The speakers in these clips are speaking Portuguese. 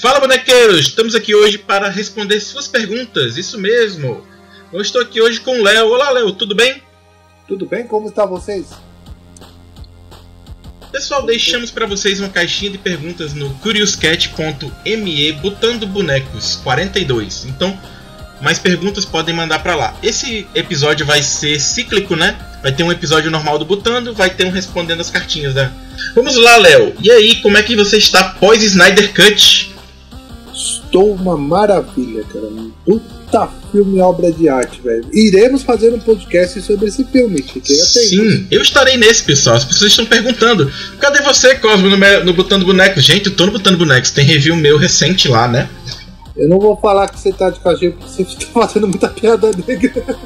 Fala, bonequeiros! Estamos aqui hoje para responder suas perguntas, isso mesmo. Eu estou aqui hoje com o Léo. Olá, Léo, tudo bem? Tudo bem? Como está vocês? Pessoal, deixamos para vocês uma caixinha de perguntas no curiouscat.me botando bonecos 42. Então, mais perguntas podem mandar para lá. Esse episódio vai ser cíclico, né? Vai ter um episódio normal do Botando, vai ter um respondendo as cartinhas, né? Vamos lá, Léo. E aí, como é que você está pós Snyder Cut? Estou uma maravilha, cara. Puta filme obra de arte, velho. Iremos fazer um podcast sobre esse filme. Sim, eu estarei nesse, pessoal. As pessoas estão perguntando: cadê você, Cosmo, no, no Botando Bonecos? Gente, eu tô no Botando Bonecos. Tem review meu recente lá, né? Eu não vou falar que você tá de cachê porque você tá fazendo muita piada negra.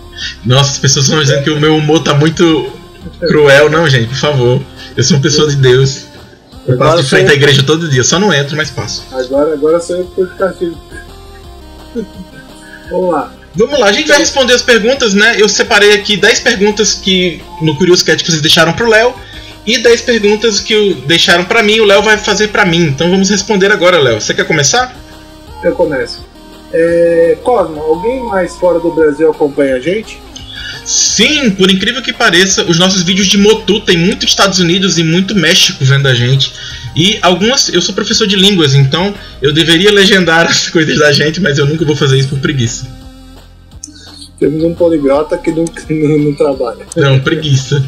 Nossa, as pessoas estão dizendo que o meu humor tá muito cruel. Não, gente, por favor. Eu sou uma pessoa de Deus. Eu passo de frente à igreja todo dia, só não entro, mas passo. Agora, agora sou eu de cachê. Vamos lá. Vamos lá, a gente vai responder as perguntas, né? Eu separei aqui 10 perguntas que no Curious Cat que vocês deixaram pro Léo e 10 perguntas que deixaram para mim, o Léo vai fazer para mim. Então vamos responder agora, Léo. Você quer começar? Eu começo. É, Cosmo, alguém mais fora do Brasil acompanha a gente? Sim, por incrível que pareça, os nossos vídeos de Motu tem muito Estados Unidos e muito México vendo a gente. E algumas. Eu sou professor de línguas, então eu deveria legendar as coisas da gente, mas eu nunca vou fazer isso por preguiça. Temos um poliglota que não, não, não trabalha. Não, preguiça.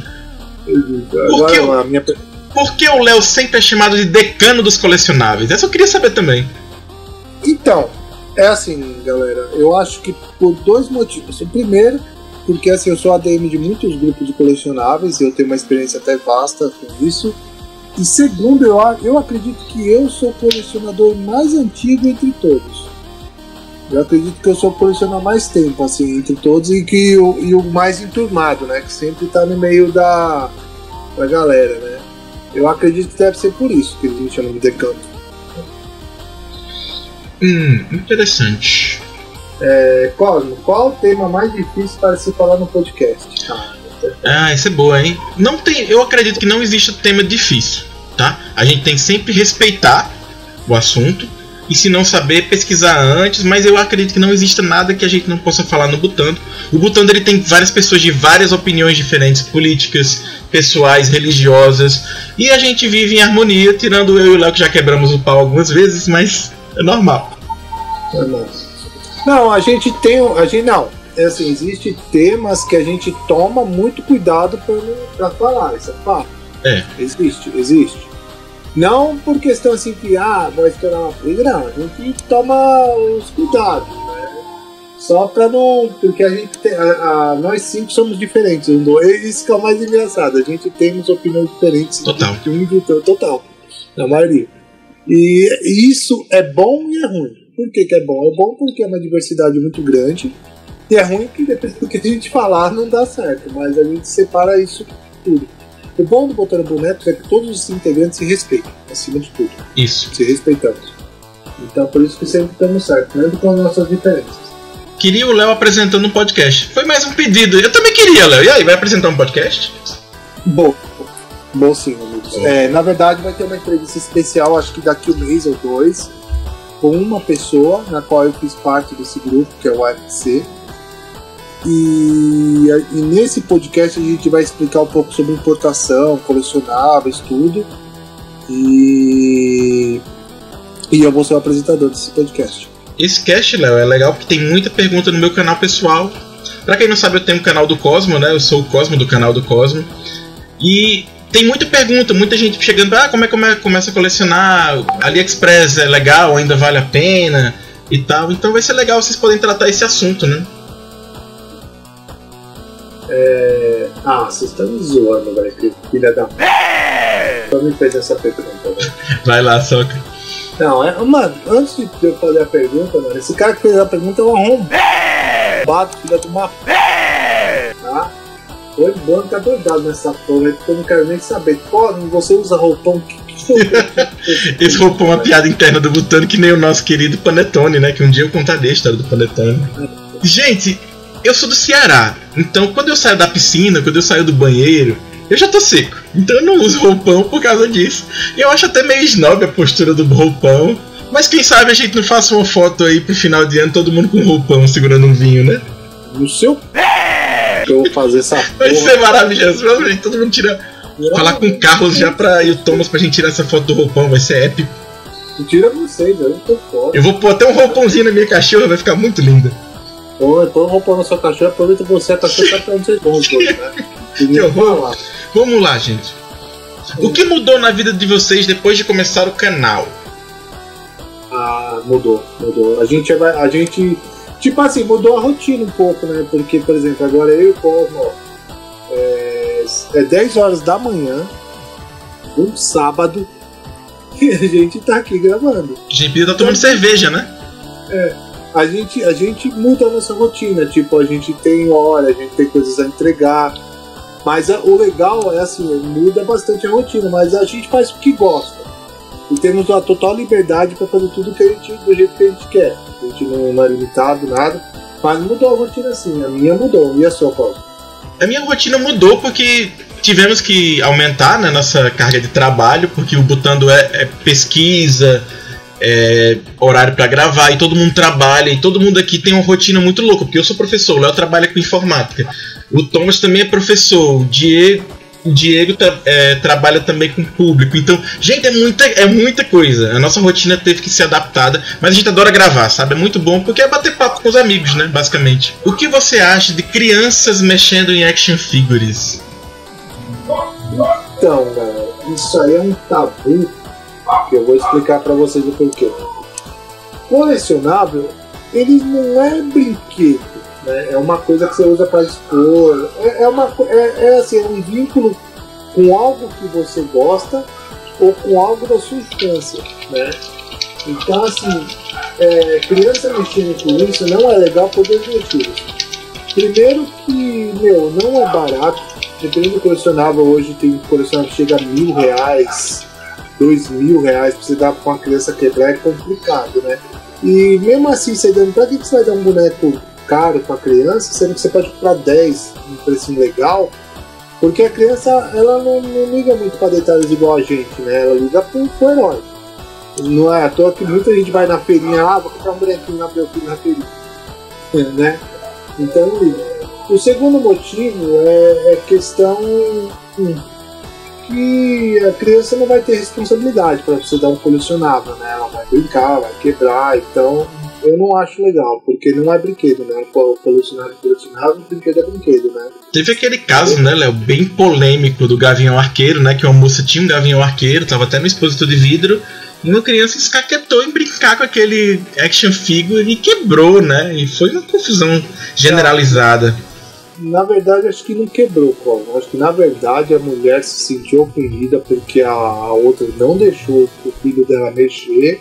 Agora, por que, a minha... por que o Léo sempre é chamado de decano dos colecionáveis? Essa eu queria saber também. Então, é assim, galera. Eu acho que por dois motivos. O primeiro, porque assim, eu sou ADM de muitos grupos de colecionáveis eu tenho uma experiência até vasta com isso. E segundo, eu, eu acredito que eu sou o colecionador mais antigo entre todos. Eu acredito que eu sou o colecionador mais tempo, assim, entre todos e que o, e o mais enturmado, né? Que sempre tá no meio da, da galera, né? Eu acredito que deve ser por isso que eles me chamam de decanto. Hum, interessante. É, Cosmo, qual o tema mais difícil para se falar no podcast? Ah, essa é boa, hein? Não tem, eu acredito que não existe tema difícil, tá? A gente tem que sempre respeitar o assunto e se não saber pesquisar antes, mas eu acredito que não exista nada que a gente não possa falar no Butando. O Butando ele tem várias pessoas de várias opiniões diferentes, políticas, pessoais, religiosas, e a gente vive em harmonia, tirando eu e o Léo que já quebramos o pau algumas vezes, mas é normal. Não, a gente tem. A gente não. É assim, existe temas que a gente toma muito cuidado para falar, isso é fato. É. Existe, existe. Não por questão assim que, ah, vai esperar uma briga, não. A gente toma os cuidados, né? Só pra não. Porque a gente tem. A, a, nós cinco somos diferentes. Um do, isso que é o mais engraçado. A gente temos opiniões diferentes. Total. De um e do outro. Total. Na maioria. E isso é bom e é ruim. Por que, que é bom? É bom porque é uma diversidade muito grande. E é ruim que dependendo do que a gente falar não dá certo. Mas a gente separa isso tudo. O bom do Botando Bonecos é que todos os integrantes se respeitam, acima de tudo. Isso. Se respeitamos. Então por isso que sempre estamos certos, mesmo com as nossas diferenças. Queria o Léo apresentando um podcast. Foi mais um pedido. Eu também queria, Léo. E aí, vai apresentar um podcast? Bom, bom sim, amigos. É, na verdade, vai ter uma entrevista especial, acho que daqui um mês ou dois, com uma pessoa na qual eu fiz parte desse grupo, que é o AFC. E, e, nesse podcast a gente vai explicar um pouco sobre importação, colecionáveis, tudo. E, e eu vou ser o apresentador desse podcast. Esse cast, Léo, é legal porque tem muita pergunta no meu canal pessoal. Pra quem não sabe, eu tenho um canal do Cosmo, né? Eu sou o Cosmo do canal do Cosmo. E tem muita pergunta, muita gente chegando, ah, como é que começa a colecionar? AliExpress é legal, ainda vale a pena e tal. Então vai ser legal vocês podem tratar esse assunto, né? É... Ah, vocês estão me zoando, velho, filha da. Só me fez essa pergunta, velho. Vai lá, soca. Não, é, mano, antes de eu fazer a pergunta, mano, esse cara que fez a pergunta é um arrombado, filha de uma. Tá? Foi bom tá doidado nessa porra, porque eu não quero nem saber. Pô, você usa roupão que. Esse roupão é uma piada interna do Butano que nem o nosso querido Panetone, né? Que um dia eu contarei a história do Panetone. Gente, eu sou do Ceará, então quando eu saio da piscina, quando eu saio do banheiro, eu já tô seco. Então eu não uso roupão por causa disso. E eu acho até meio snob a postura do roupão. Mas quem sabe a gente não faça uma foto aí pro final de ano, todo mundo com roupão segurando um vinho, né? No seu. Eu vou fazer essa Vai porra. ser maravilhoso. Todo mundo tira. Falar com o Carlos já pra e o Thomas pra gente tirar essa foto do roupão, vai ser épico. Tira vocês, eu não tô fora. Eu vou pôr até um roupãozinho na minha cachorra, vai ficar muito linda. Põe, põe roupa na sua cachorra, aproveita você, a cachorra tá pra vocês dois, né? Que horror. Vamos lá, gente. O que mudou na vida de vocês depois de começar o canal? Ah, mudou, mudou. A gente vai. A gente. Tipo assim, mudou a rotina um pouco, né? Porque, por exemplo, agora eu e o ó, é, é 10 horas da manhã, um sábado, e a gente tá aqui gravando. A gente estar tomando cerveja, né? A gente, a gente muda a nossa rotina, tipo, a gente tem hora, a gente tem coisas a entregar. Mas a- o legal é assim, muda bastante a rotina, mas a gente faz o que gosta. E temos a total liberdade para fazer tudo que a gente, do jeito que a gente quer. A gente não, não é limitado, nada. Mas mudou a rotina assim, a minha mudou. E a sua, Paulo? A minha rotina mudou porque tivemos que aumentar né, nossa carga de trabalho, porque o Butando é, é pesquisa, é horário para gravar, e todo mundo trabalha, e todo mundo aqui tem uma rotina muito louca, porque eu sou professor, o Léo trabalha com informática, o Thomas também é professor, o Diego. O Diego tra- é, trabalha também com público. Então, gente, é muita, é muita coisa. A nossa rotina teve que ser adaptada. Mas a gente adora gravar, sabe? É muito bom porque é bater papo com os amigos, né? Basicamente. O que você acha de crianças mexendo em action figures? Então, galera, isso aí é um tabu que eu vou explicar para vocês o porquê. Colecionável, ele não é brinquedo, né? É uma coisa que você usa para expor. É, é uma é, é assim, é um vínculo com algo que você gosta ou com algo da sua infância, né? Então, assim, é, criança mexendo com isso não é legal por dois motivos. Primeiro que, meu, não é barato. Dependendo do colecionável, hoje tem colecionável que chega a mil reais, dois mil reais pra você dar pra uma criança quebrar é complicado, né? E mesmo assim, você dando, pra que você vai dar um boneco caro pra criança, sendo que você pode comprar 10 um precinho legal? Porque a criança, ela não, não liga muito pra detalhes igual a gente, né? Ela liga pro, pro herói. Não é à toa que muita gente vai na feirinha, ah, vou comprar um bonequinho na filho na feirinha, né? Então, liga. O segundo motivo é, é questão hum, que a criança não vai ter responsabilidade para você dar um colecionável, né? Ela vai brincar, vai quebrar, então eu não acho legal, porque não é brinquedo, né? O colecionável é colecionável, brinquedo é brinquedo, né? Teve aquele caso, né, Léo, bem polêmico do Gavião Arqueiro, né? Que uma moça tinha um Gavião Arqueiro, tava até no expositor de vidro, e uma criança escaquetou em brincar com aquele action figure e quebrou, né? E foi uma confusão generalizada. Na verdade, acho que não quebrou, Paulo. Acho que na verdade a mulher se sentiu ofendida porque a outra não deixou o filho dela mexer,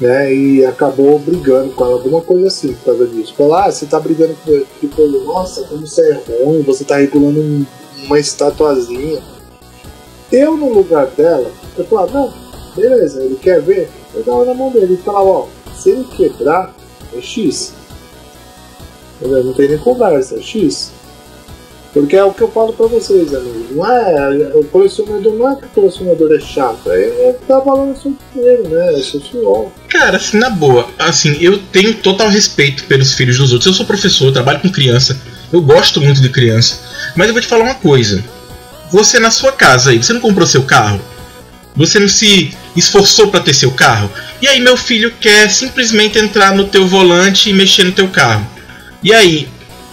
né? E acabou brigando com ela, alguma coisa assim por causa disso. Falou, ah, você tá brigando com ele. Tipo, nossa, como você é ruim, você tá regulando um- uma estatuazinha. Eu, no lugar dela, eu falava, não, beleza, ele quer ver? Eu dava na mão dele e falava, ó, se ele quebrar, é X. Não tem nem conversa, é X. Porque é o que eu falo pra vocês, amigos. Não é, o colecionador não é que o colecionador é chato, é, é dar valor ao seu dinheiro, né? É seu suor. Cara, assim, na boa, assim, eu tenho total respeito pelos filhos dos outros. Eu sou professor, eu trabalho com criança, eu gosto muito de criança. Mas eu vou te falar uma coisa. Você na sua casa aí, você não comprou seu carro? Você não se esforçou para ter seu carro? E aí meu filho quer simplesmente entrar no teu volante e mexer no teu carro. E aí,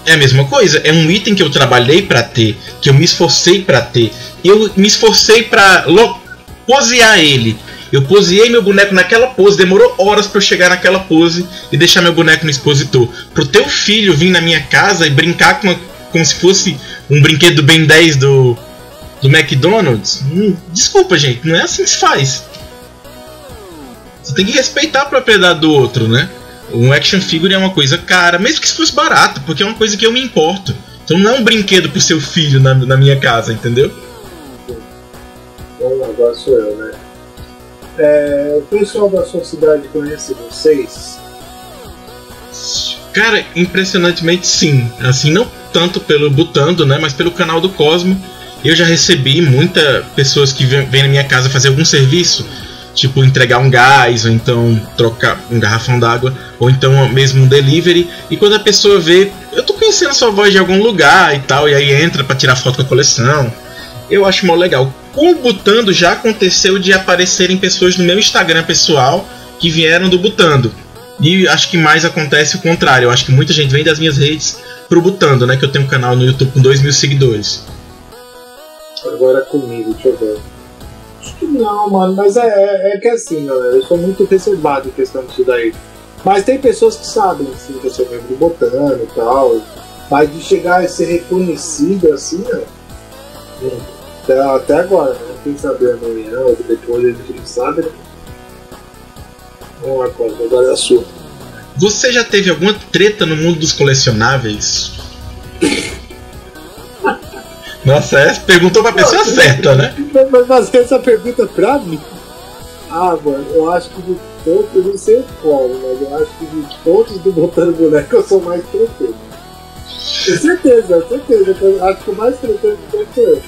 é a mesma coisa, é um item que eu trabalhei para ter, que eu me esforcei para ter. Eu me esforcei para posear ele. Eu poseei meu boneco naquela pose, demorou horas para eu chegar naquela pose e deixar meu boneco no expositor. Pro teu filho vir na minha casa e brincar com uma, como se fosse um brinquedo do Ben 10 do, do McDonald's, hum, desculpa, gente, não é assim que se faz. Você tem que respeitar a propriedade do outro, né? Um action figure é uma coisa cara, mesmo que se fosse barato, porque é uma coisa que eu me importo. Então não é um brinquedo pro seu filho na, na minha casa, entendeu? Bom, agora sou eu, né? É, o pessoal da sua cidade conhece vocês? Cara, impressionantemente sim. Assim, não tanto pelo Butando, né? Mas pelo canal do Cosmo. Eu já recebi muitas pessoas que vêm vêm na minha casa fazer algum serviço. Tipo entregar um gás, ou então trocar um garrafão d'água, ou então mesmo um delivery. E quando a pessoa vê, eu tô conhecendo sua voz de algum lugar e tal, e aí entra para tirar foto com a coleção. Eu acho mó legal. Com o Butando já aconteceu de aparecerem pessoas no meu Instagram pessoal que vieram do Butando. E acho que mais acontece o contrário. Eu acho que muita gente vem das minhas redes pro Butando, né? Que eu tenho um canal no YouTube com 2 mil seguidores. Agora comigo, deixa eu ver. Não, mano, mas é, é, é que assim, galera, eu sou muito reservado em questão disso daí. Mas tem pessoas que sabem, assim, que eu sou membro do Botano e tal. Mas de chegar a ser reconhecido assim. Até, até agora, né? Quem sabe amanhã ou depois a gente não sabe, né? Vamos lá, agora é a sua. Você já teve alguma treta no mundo dos colecionáveis? Nossa, essa perguntou pra pessoa certa, né? Vai fazer essa pergunta pra mim? Ah, mano, eu acho que de todos, eu não sei qual, mas eu acho que de todos do Botando Boneco eu sou mais treteiro. Com certeza, com certeza. Eu acho que o mais treteiro sou eu.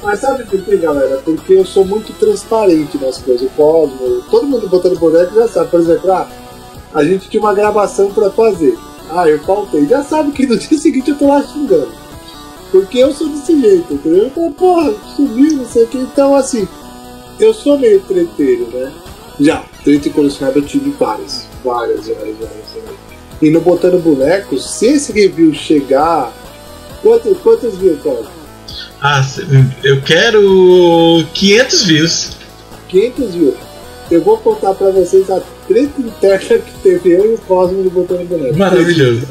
Mas sabe por quê, galera? Porque eu sou muito transparente nas coisas. O Cosmo, todo mundo botando boneco já sabe. Por exemplo, ah, a gente tinha uma gravação pra fazer. Ah, eu faltei. Já sabe que no dia seguinte eu tô lá xingando. Porque eu sou desse jeito, entendeu? Eu falo, porra, sumiu, não sei o que. Então, assim, eu sou meio treteiro, né? Já, treta e colecionável eu tive várias. Várias, várias, várias. várias. E no Botando Bonecos, se esse review chegar. Quantos, quantos views? Ah, eu quero 500 views. 500 views. Eu vou contar pra vocês a treta interna que teve eu e o Cosmo do Botando Boneco. Maravilhoso.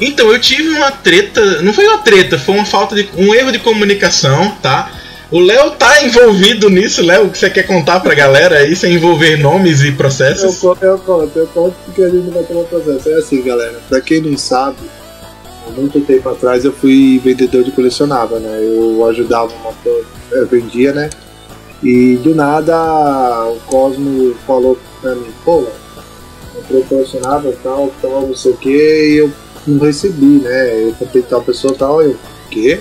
Então, eu tive uma treta, não foi uma treta, foi uma falta de um erro de comunicação, tá? O Léo tá envolvido nisso, Léo, o que você quer contar pra galera aí, sem envolver nomes e processos? Eu conto, eu conto, eu conto porque a gente não vai tomar processo. É assim, galera, pra quem não sabe, há muito tempo atrás eu fui vendedor de colecionável, né? Eu ajudava uma eu vendia, né? E do nada o Cosmo falou pra mim, pô, comprei colecionável tal, tal, não sei o que, e eu não recebi, né? Eu comprei tal pessoa tal, eu, quê?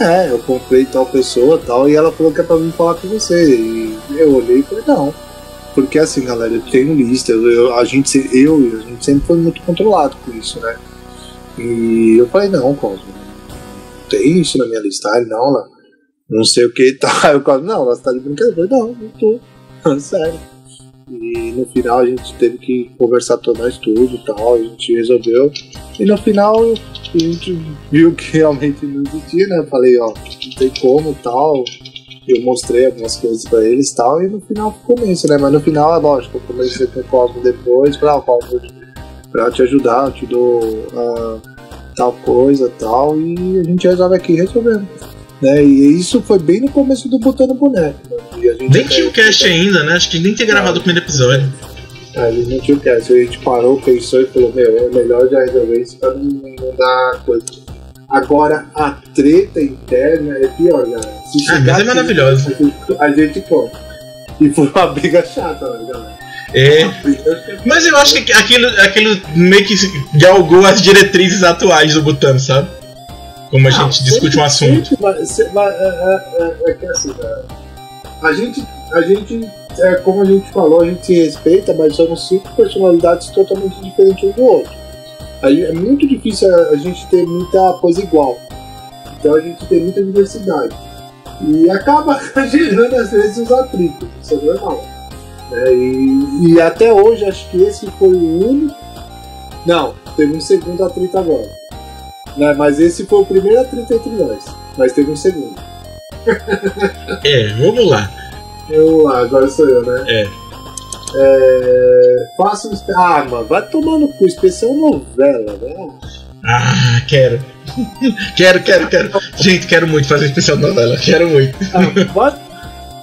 É, eu comprei tal pessoa tal, e ela falou que é pra mim falar com você. E eu olhei e falei, não. Porque assim, galera, eu tenho lista, eu, a gente, eu a gente sempre foi muito controlado com isso, né? E eu falei, não, Cosmo, não tem isso na minha lista. Ele, não, lá, não sei o que e. Aí o Cosmo, não, você tá de brincadeira. Eu falei, não, não tô. Sério. E no final a gente teve que conversar todo nós tudo e tal, a gente resolveu. E no final a gente viu que realmente não existia, né? Eu falei, ó, não tem como tal. Eu mostrei algumas coisas pra eles e tal, e no final ficou nisso, né? Mas no final, é lógico, eu comecei com o Cosmo depois, falei, ah, Cosmo, pra te ajudar, eu te dou uh, tal coisa tal, e a gente resolve aqui resolvendo. Né? E isso foi bem no começo do Botando Boneco. Né? Nem tinha o cast ainda, né? Acho que nem tinha gravado o primeiro episódio. A gente não tinha o cast, a gente parou, pensou e falou, meu, é melhor já resolver isso pra não, dar coisa. Agora, a treta interna é pior, galera. Se Ah, mas é maravilhoso. A gente, a gente conta. E foi uma briga chata, né, galera? É. Mas eu acho que aquilo, aquilo meio que galgou as diretrizes atuais do Butano, sabe? Como a Não, gente discute um assunto. é, é, é, é assim, a gente, a gente, é, como a gente falou, a gente se respeita, mas somos cinco personalidades totalmente diferentes um do outro. Aí é muito difícil a, a gente ter muita coisa igual. Então a gente tem muita diversidade. E acaba gerando às vezes os atritos, isso é normal. né? E, e até hoje acho que esse foi o único. Não, teve um segundo atrito agora. Né? Mas esse foi o primeiro atrito entre nós. Mas teve um segundo. É, vamos lá. Eu, agora sou eu, né? É. É, faça um. Ah, mano, vai tomar no cu. Especial novela, né? Ah, quero. quero, quero, quero. Gente, quero muito fazer especial novela. Quero muito. Ah, vai,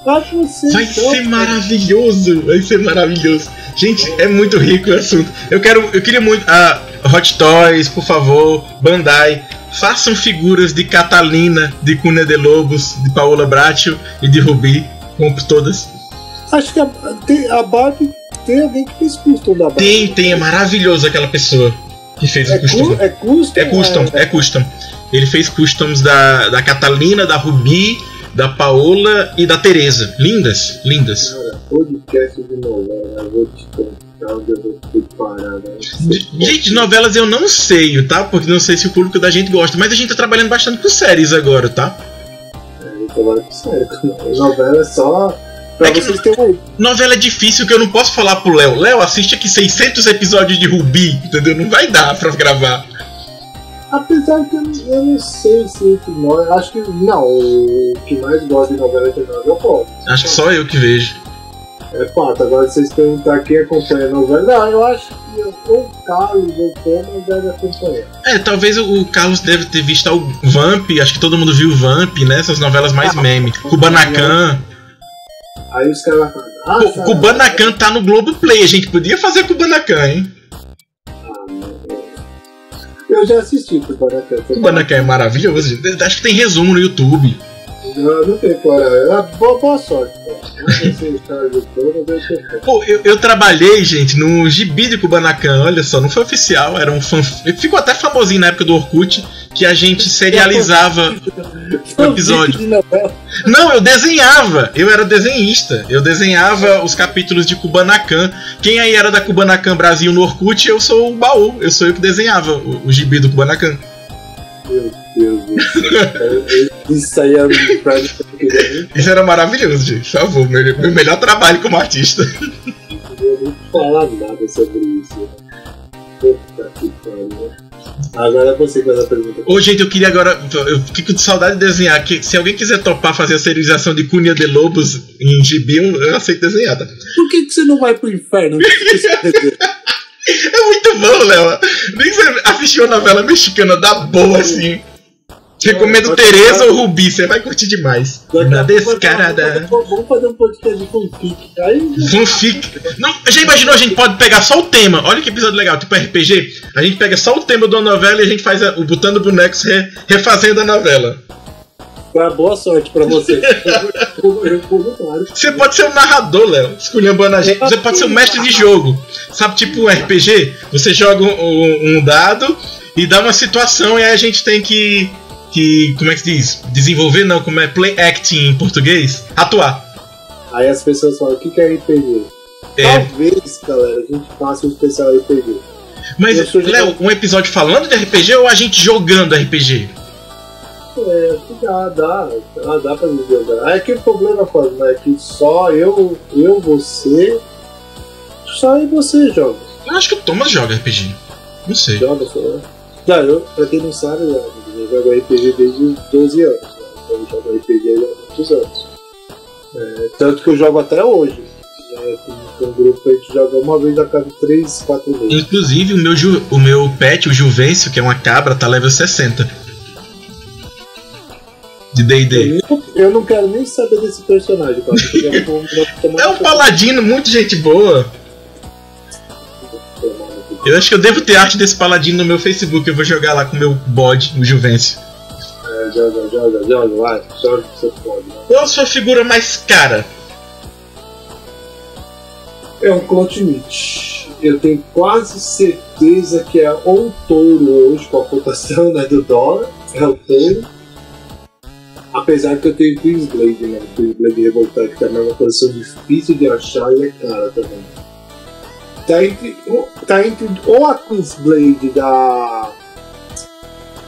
vai você. Vai então, ser maravilhoso. Vai ser maravilhoso. Gente, é muito rico o assunto. Eu quero, eu queria muito. Ah, Hot Toys, por favor, Bandai. Façam figuras de Catalina, de Cunha de Lobos, de Paola Bracho e de Rubi. Compre todas. Acho que a, tem, a Barbie. Tem alguém que fez custom da Barbie. Tem, tem, é maravilhoso aquela pessoa que fez É, o custom. cu, é custom? É custom, é custom. Ele fez customs da, da Catalina, da Rubi, da Paola e da Teresa. Lindas, lindas. Cara, podcast de novela, eu vou te contar onde eu vou ter parado. Gente, de novelas eu não sei, tá? Porque não sei se o público da gente gosta, mas a gente tá trabalhando bastante com séries agora, tá? É, eu trabalho com sério. Novela é só. Pra É que vocês terem uma Novela é difícil que eu não posso falar pro Léo. Léo, assiste aqui 600 episódios de Rubi, entendeu? Não vai dar pra gravar. Apesar que eu, não- eu não sei se que. Acho que. Não, o que mais gosta de novela internacional é o Paulo. Acho que só eu que vejo. É fato, agora vocês perguntar quem acompanha a novela, não, eu acho que ou o Carlos ou o Thomas deve acompanhar. É, talvez o Carlos deve ter visto o Vamp, acho que todo mundo viu o Vamp, né? Essas novelas mais meme. Kubanacan. Aí os caras falam, ah, Pô, sabe- Kubanacan tá no Globoplay, a gente podia fazer Kubanacan, hein? Eu já assisti Kubanacan. Kubanacan é maravilhoso. Acho que tem resumo no YouTube. Não, não tem coragem. Ah, Boa, boa sorte, cara. Não sei se fora. Pô, eu, eu trabalhei, gente, no gibi de Kubanacan, olha só, não foi oficial, era um fan... Ficou até famosinho na época do Orkut, que a gente serializava o episódio. Não, eu desenhava, eu era desenhista, eu desenhava os capítulos de Kubanacan. Quem aí era da Kubanacan Brasil no Orkut, eu sou o baú, eu sou eu que desenhava o, o gibi do Kubanacan. Meu Deus. Isso aí é eu nem Isso era maravilhoso, gente, por favor, meu, meu melhor trabalho como artista. queria nem falar nada sobre isso. Puta que pariu. Agora é você faz a pergunta. Ô, gente, eu queria agora. Eu fico de saudade de desenhar. Que, se alguém quiser topar fazer a serialização de Cunha de Lobos em gibi, eu, eu aceito desenhar. tá? Por que, que você não vai pro inferno? É muito bom, Léo. Nem que você assistiu uma novela mexicana da boa, assim. Recomendo Pode Tereza ou Rubi, você vai curtir demais. Na descarada. Vamos fazer um podcast de fanfic. Fanfic. Não, já imaginou a gente pode pegar só o tema? Olha que episódio legal, tipo RPG. A gente pega só o tema de uma novela e a gente faz a- o Botando Bonecos re- refazendo a novela. Tá, boa sorte pra você. Você pode ser um narrador, Léo, esculhambando a gente. Você pode ser um mestre de jogo. Sabe, tipo um RPG? Você joga um, um- um dado e dá uma situação e aí a gente tem que. Que como é que se diz? Desenvolver, não, como é play acting em português? Atuar. Aí as pessoas falam, o que que é RPG? É, Talvez, galera, a gente faça um especial RPG. mas, Léo, um episódio falando de RPG ou a gente jogando RPG? É, dá, dá, dá, dá pra me jogar. É que o problema, Cosmo, é que só eu, eu, você, só eu e você joga. Eu acho que o Thomas joga RPG. Não sei. Joga só. Não, eu, pra quem não sabe, eu eu jogo RPG desde os 12 anos. Né? Então eu jogo RPG há muitos anos. É, tanto que eu jogo até hoje. Né? Com, um grupo a gente joga uma vez a cada 3, 4 meses. Inclusive, o meu, ju- o meu pet, o Juvencio, que é uma cabra, tá level 60. De DD. Eu, eu não quero nem saber desse personagem, cara. É um paladino, muito gente boa. Eu acho que eu devo ter arte desse paladino no meu Facebook. Eu vou jogar lá com o meu bode, o Juvencio. É, joga, joga, joga, vai, joga que você pode. Qual a sua figura mais cara? É um Clotimite. Eu tenho quase certeza que é ou touro hoje, com a cotação né, do dólar. É o touro. Apesar que eu tenho Queensblade, né? Queensblade Revoltado, que também é uma coleção difícil de achar e é cara também. Tá entre, tá entre ou a Queensblade da.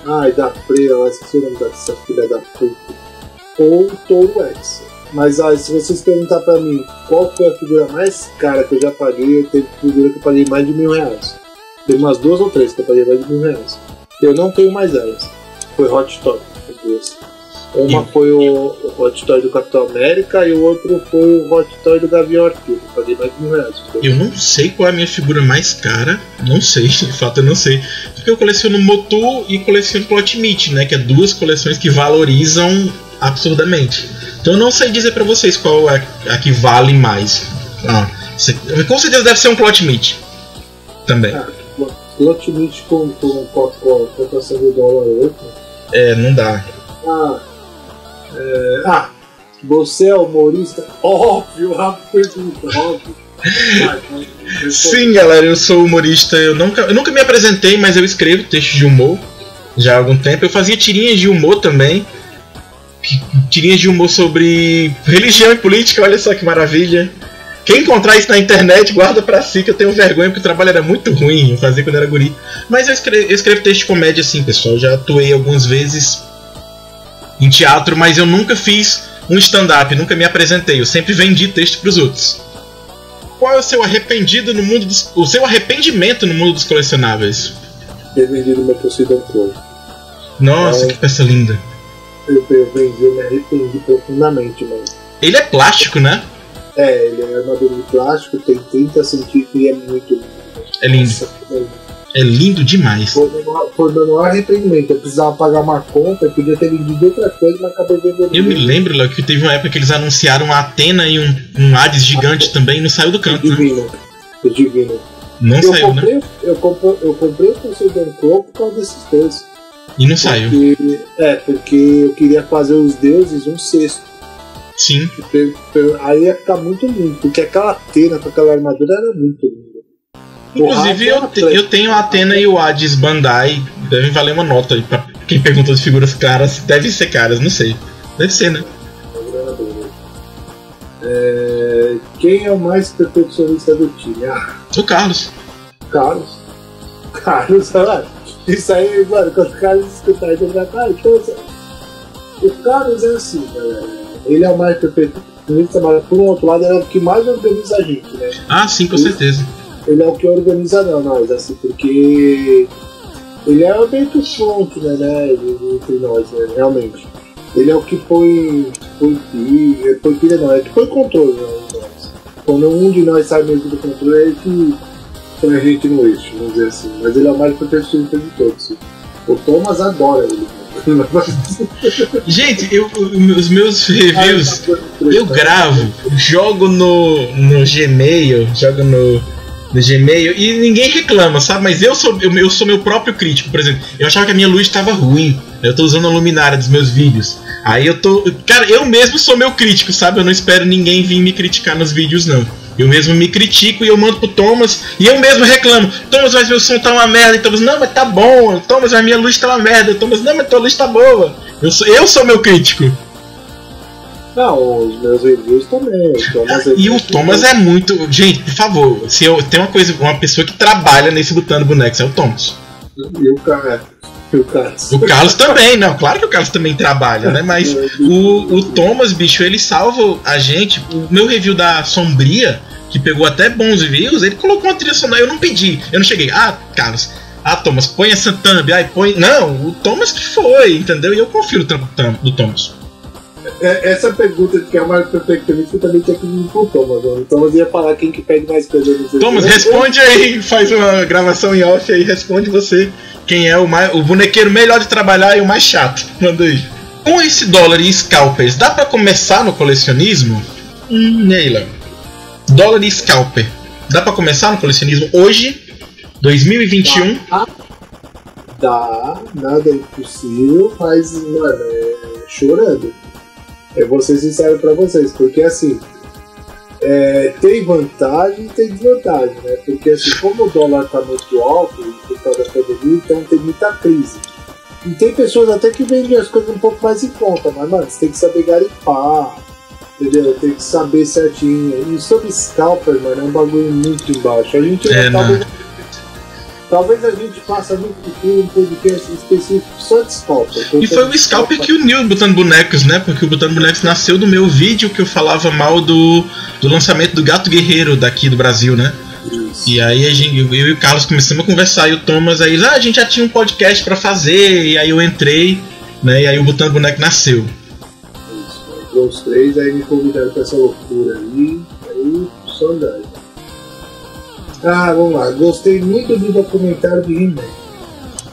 Ai, da Freira, lá, esqueci o nome dessa filha da puta. Ou o Touro X. Mas ah, se vocês perguntar pra mim qual foi a figura mais cara que eu já paguei, tenho figura que eu paguei mais de mil reais. Tem umas duas ou três que eu paguei mais de mil reais. Eu não tenho mais elas. Foi Hot duas. Uma foi o, o Hot Toy do Capitão América e o outro foi o Hot Toy do Gavião Arqueiro. Paguei mais mil reais. Eu não sei qual é a minha figura mais cara. Não sei, de fato eu não sei. Porque eu coleciono Motu e coleciono Plot Meat, né? Que é duas coleções que valorizam absurdamente. Então eu não sei dizer pra vocês qual é a que vale mais. Ah, com certeza deve ser um Plot Meat. Também. Ah, Lotimite com, com, com, com a cotação do dólar hoje. É, não dá. Ah, é, ah, você é humorista? Óbvio, a pergunta, óbvio. Sim, galera, eu sou humorista. Eu nunca, eu nunca me apresentei, mas eu escrevo textos de humor já há algum tempo. Eu fazia tirinhas de humor também. Tirinhas de humor sobre religião e política, olha só que maravilha. Quem encontrar isso na internet, guarda pra si, que eu tenho vergonha, porque o trabalho era muito ruim, eu fazia quando era guri. Mas eu escrevo, eu escrevo texto de comédia assim, pessoal. Já atuei algumas vezes em teatro, mas eu nunca fiz um stand-up, nunca me apresentei. Eu sempre vendi texto pros outros. Qual é o seu arrependido no mundo dos, o seu arrependimento no mundo dos colecionáveis? Ter vendido meu Poseidon Crow. Nossa, É. que peça linda. Eu, eu vendi, eu me arrependi profundamente, mano. Ele é plástico, né? É, ele é armadura de plástico, tem 30 centímetros e é muito lindo. É lindo. Nossa, foi- É lindo demais. Foi meu maior- arrependimento. Eu precisava pagar uma conta, eu podia ter vendido outra coisa, mas acabei vendendo. Eu me lembro, Léo, que teve uma época que eles anunciaram uma Atena e um, um Hades gigante também e não saiu do O canto, né? divino. O divino. Não eu, saiu, né? comprei, eu, comprei, eu comprei o Poseidon Crow por causa desses dois. E não saiu. Porque, é, porque eu queria fazer os deuses um sexto. Sim. Aí ia ficar muito lindo, porque aquela Atena com aquela armadura era muito linda. Inclusive, eu, te- eu tenho a Atena e o Hades Bandai. Devem valer uma nota aí pra quem perguntou de figuras caras. Deve ser caras, não sei. Deve ser, né? É, quem é o mais perfeccionista do time? Ah, O Carlos. Carlos. Carlos, olha. Isso aí, mano, quando o Carlos escutar, ele vai falar, então, assim, o Carlos é assim, galera. Ele é o mais perfeccionista, mas por um outro lado, ele é o que mais organiza a gente, né? Ah, sim, com Isso. certeza. Ele é o que organiza não, nós, assim, porque ele é meio que o front, né, né, entre nós, né, realmente. Ele é o que põe, põe pilha, põe pilha não, é que põe controle, né, nós. Quando um de nós sai mesmo do controle, é ele que põe a gente no eixo, vamos dizer assim. Mas ele é o mais perfeccionista de todos. O Thomas adora ele. Gente, eu, os meus reviews. Eu né? gravo, jogo no, no Gmail, jogo no, no Gmail e ninguém reclama, sabe? Mas eu sou, eu, eu sou meu próprio crítico, por exemplo. Eu achava que a minha luz estava ruim, eu tô usando a luminária dos meus vídeos. Aí eu tô. Cara, eu mesmo sou meu crítico, sabe? Eu não espero ninguém vir me criticar nos vídeos, não. Eu mesmo me critico e eu mando pro Thomas e eu mesmo reclamo. Thomas, mas meu som tá uma merda. E Thomas, não, mas tá bom. Thomas, mas minha luz tá uma merda. Thomas, não, mas tua luz tá boa. Eu sou, eu sou meu crítico. Não, os meus reviews também. O Thomas E o Thomas é muito. Gente, por favor, se eu tem uma coisa, uma pessoa que trabalha nesse botando bonecos, é o Thomas. E o cara. E o Carlos. O Carlos também, não, claro que o Carlos também trabalha, né? Mas o, o Thomas, bicho, ele salva a gente. O meu review da Sombria, que pegou até bons views, ele colocou uma trilha sonora. Eu não pedi, eu não cheguei. Ah, Carlos, ah, Thomas, põe essa thumb, ai, põe. Não, o Thomas que foi, entendeu? E eu confio no trampo do Thomas. É, Essa pergunta de quem é mais perfeccionista também tinha que vir pro Thomas. né? O Thomas ia falar quem que pede mais coisa no Thomas, responde aí, faz uma gravação em off aí, responde você quem é o, mais, o bonequeiro melhor de trabalhar e o mais chato. Manda aí. Com esse dólar e scalpers, dá pra começar no colecionismo? Hum, Léo? Dólar e scalper. Dá pra começar no colecionismo hoje, 2021? Dá, nada é impossível, mas, mano, é chorando. Eu vou ser sincero pra vocês, porque assim. é, tem vantagem e tem desvantagem, né? Porque assim, como o dólar tá muito alto por causa da pandemia, então tem muita crise. E tem pessoas até que vendem as coisas um pouco mais em conta, mas mano, você tem que saber garimpar, entendeu? Tem que saber certinho. E sobre scalper, mano, é um bagulho muito embaixo. A gente É, talvez, talvez a gente faça no futuro um podcast específico só de scalper. E foi o Scalper que uniu o Botando Bonecos, né? Porque o Botando Bonecos nasceu do meu vídeo que eu falava mal do, do lançamento do Gato Guerreiro daqui do Brasil, né? Isso. E aí a gente, eu e o Carlos começamos a conversar e o Thomas aí, ah, a gente já tinha um podcast pra fazer, e aí eu entrei, né? E aí o Botando Boneco nasceu. Isso, entrou os três, aí me convidaram pra essa loucura aí, aí só andando. Ah, vamos lá, gostei muito do documentário de He-Man.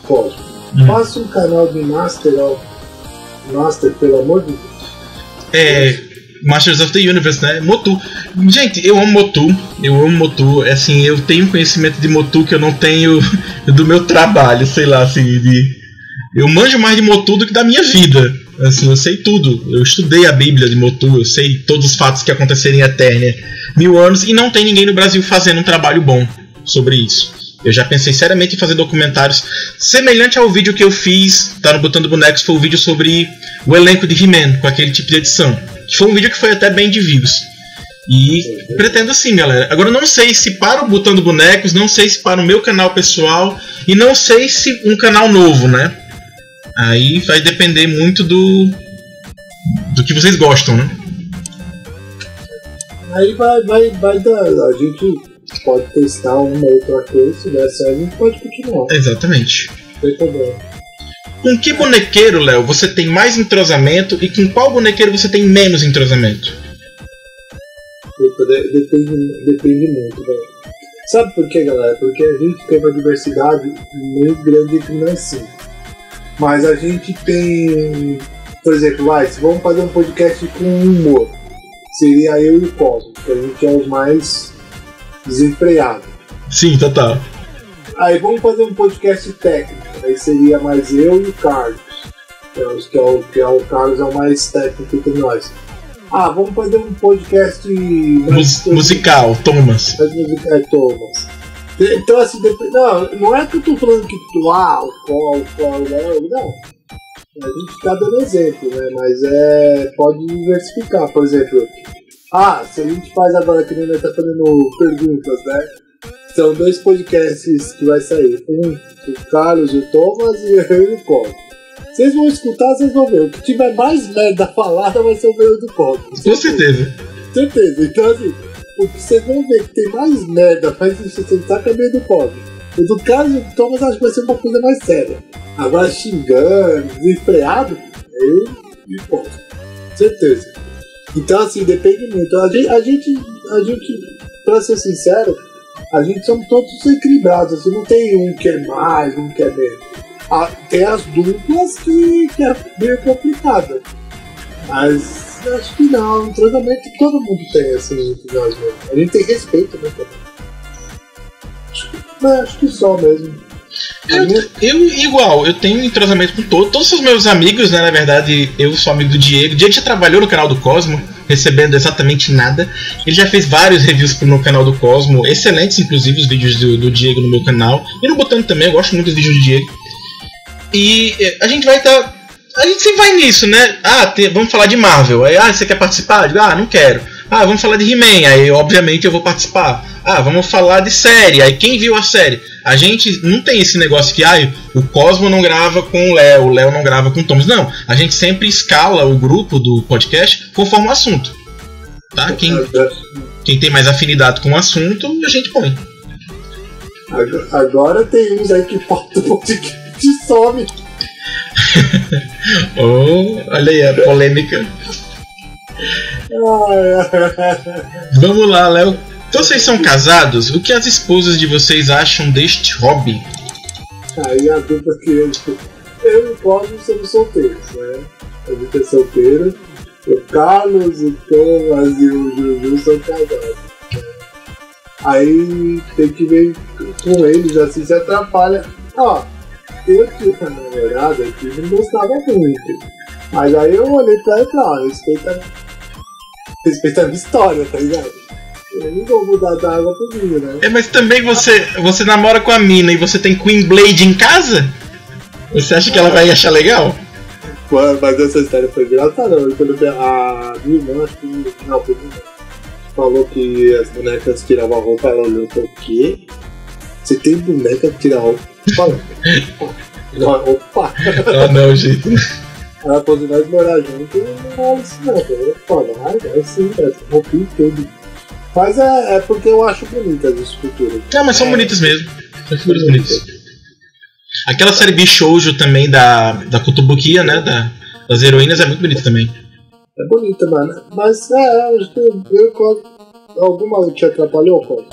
Pode. Hum. Faça um canal de Master of Master, pelo amor de Deus. É. Masters of the Universe, né? Motu. Gente, eu amo Motu. Eu amo Motu. É Assim, eu tenho conhecimento de Motu que eu não tenho do meu trabalho, sei lá, assim, de. Eu manjo mais de Motu do que da minha vida. Assim, eu sei tudo. Eu estudei a Bíblia de Motu, eu sei todos os fatos que aconteceram em Eternia mil anos e não tem ninguém no Brasil fazendo um trabalho bom sobre isso. Eu já pensei seriamente em fazer documentários semelhante ao vídeo que eu fiz, tá no Botando Bonecos, foi o vídeo sobre o elenco de He-Man, com aquele tipo de edição. Foi um vídeo que foi até bem de views. E pretendo sim, galera. Agora não sei se para o Botando Bonecos, não sei se para o meu canal pessoal e não sei se um canal novo, né? Aí vai depender muito do do que vocês gostam, né? Aí vai, vai, vai dar. A gente pode testar uma outra coisa, se der certo, a gente pode continuar. Exatamente. Tem problema. Com que bonequeiro, Léo, você tem mais entrosamento e com qual bonequeiro você tem menos entrosamento? Depende, depende muito, velho. Sabe por quê, galera? Porque a gente tem uma diversidade muito grande entre nós sim. Mas a gente tem. Por exemplo, vai, se vamos fazer um podcast com humor, seria eu e o Cosmo, que a gente é os mais desenfreados. Sim, total. Aí vamos fazer um podcast técnico, aí seria mais eu e o Carlos. Que é, que é o, que é o Carlos é o mais técnico entre nós. Ah, vamos fazer um podcast mais Mus- musical, Thomas. as musicais Thomas. Então, assim, dep- não, não é que eu tô falando que tu, ah, o qual, o qual, não, não. A gente tá dando exemplo, né? Mas é. Pode diversificar. Por exemplo, ah, se a gente faz agora que nem tá fazendo perguntas, né? São dois podcasts que vai sair. Um, o Carlos e o Thomas e eu e o Cosmo. Vocês vão escutar, vocês vão ver. O que tiver mais merda falada vai ser o meu do Cosmo. Com certeza. Certeza. Então, assim, o que vocês vão ver que tem mais merda, mais de saco é meio do pobre. O do do Thomas acho que vai ser uma coisa mais séria. Agora xingando, desesperado, é eu e o pobre. Certeza. Então, assim, depende muito. A gente, a gente, a gente, pra ser sincero, a gente somos todos equilibrados. Assim, não tem um que é mais, um que é menos. Ah, tem as duplas que, que é meio complicada. Mas acho que não, um tratamento que todo mundo tem, assim, entre nós mesmo. A gente tem respeito, né. Acho que, mas acho que só mesmo. Eu, eu, igual, eu tenho entrosamento com todos. Todos os meus amigos, né? Na verdade, eu sou amigo do Diego. O Diego já trabalhou no canal do Cosmo, recebendo exatamente nada. Ele já fez vários reviews pro meu canal do Cosmo, excelentes, inclusive, os vídeos do, do Diego no meu canal. E no Botando também, eu gosto muito dos vídeos do Diego. E eh, a gente vai estar. A gente sempre vai nisso, né? Ah, vamos falar de Marvel. Aí, ah, você quer participar? Digo, ah, não quero. Ah, vamos falar de He-Man. Aí, obviamente, eu vou participar. Ah, vamos falar de série. Aí, quem viu a série? A gente não tem esse negócio que, ah, o Cosmo não grava com o Léo, o Léo não grava com o Thomas. Não, a gente sempre escala o grupo do podcast conforme o assunto. Tá? Quem, quem tem mais afinidade com o assunto, a gente põe. Agora, agora tem uns aí que falta um podcast some. Oh, olha aí a polêmica. Vamos lá, Léo. Vocês são casados? O que as esposas de vocês acham deste hobby? Aí a dupla que eu, eu e o Cosmo somos solteiros, né? A gente é solteiro. O Carlos, o Thomas e o Juju são casados. né? Aí tem que ver com eles, assim, se atrapalha. Ó, eu tinha uma namorada que não gostava muito. Mas aí eu olhei pra ela e falei, ó, respeita, respeita a minha história, tá ligado? Eu não vou mudar da água pro vinho, né? É, mas também você, você namora com a mina e você tem Queen Blade em casa? Você acha que ela vai achar legal? Mano, mas essa história foi engraçada. Quando a minha irmã, acho que não, foi minha irmã, falou que as bonecas tiravam a roupa, ela olhou e falou: O quê? Você tem boneca que tira a roupa? Fala. Não, opa! Ah, não, gente. Ela Se nós morar junto, não rola isso não. Eu falei: Ah, é sim, é roupinha e tudo. Mas é, é porque eu acho bonitas as esculturas. Não, mas são bonitas mesmo. São figuras bonitas. Aquela série Bishoujo também da, da Kotobukiya, né? Da, das heroínas é muito bonita também. É bonita, mano. Mas é, acho que eu, eu alguma te atrapalhou, como?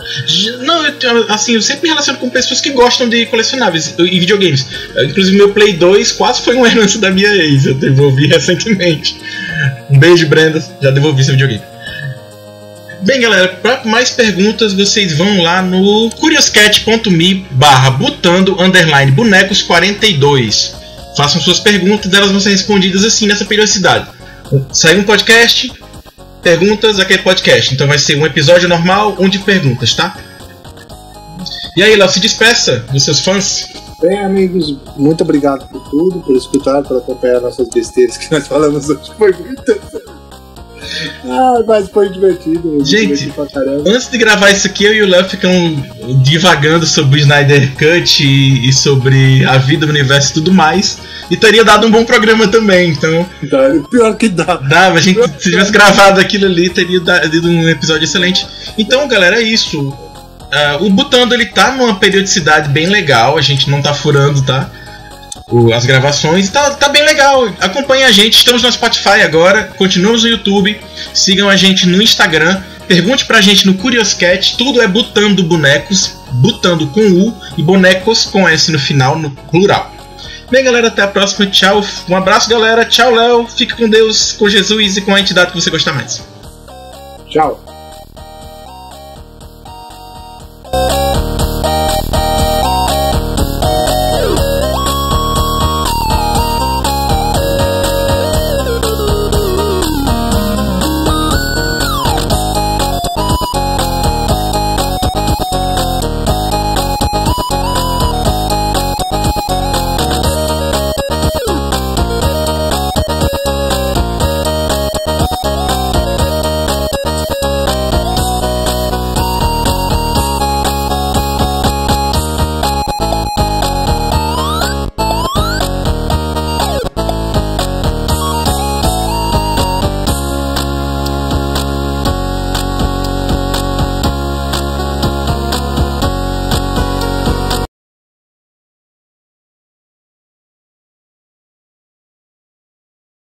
Não, eu, assim, eu sempre me relaciono com pessoas que gostam de colecionáveis e videogames. Inclusive, meu Play 2 quase foi uma herança da minha ex. Eu devolvi recentemente. Um beijo, Brenda. Já devolvi seu videogame. Bem, galera, para mais perguntas, vocês vão lá no curioscat.me barra botando underline bonecos 42. Façam suas perguntas, elas vão ser respondidas assim nessa periodicidade. Sai um podcast, perguntas, aquele podcast. Então vai ser um episódio normal, um de perguntas, tá? E aí, Léo, se despeça dos seus fãs. Bem, amigos, muito obrigado por tudo, por escutar, por acompanhar nossas besteiras que nós falamos hoje. Foi muito. ah, mas foi divertido. Gente, antes de gravar isso aqui, eu e o Léo ficam divagando sobre o Snyder Cut e, e, sobre a vida, o universo e tudo mais. E teria dado um bom programa também, então. Dá, pior que dá. Dava, a gente, se tivesse gravado aquilo ali, teria dado um episódio excelente. Então, galera, é isso. Uh, o Butando ele tá numa periodicidade bem legal, a gente não tá furando, tá? o, as gravações. Tá, tá bem legal. Acompanhe a gente. Estamos no Spotify agora. Continuamos no YouTube. Sigam a gente no Instagram. Pergunte pra gente no Curioscat. Tudo é Butando Bonecos. Butando com U e bonecos com S no final, no plural. Bem, galera, até a próxima. Tchau. Um abraço, galera. Tchau, Léo. Fique com Deus, com Jesus e com a entidade que você gostar mais. Tchau.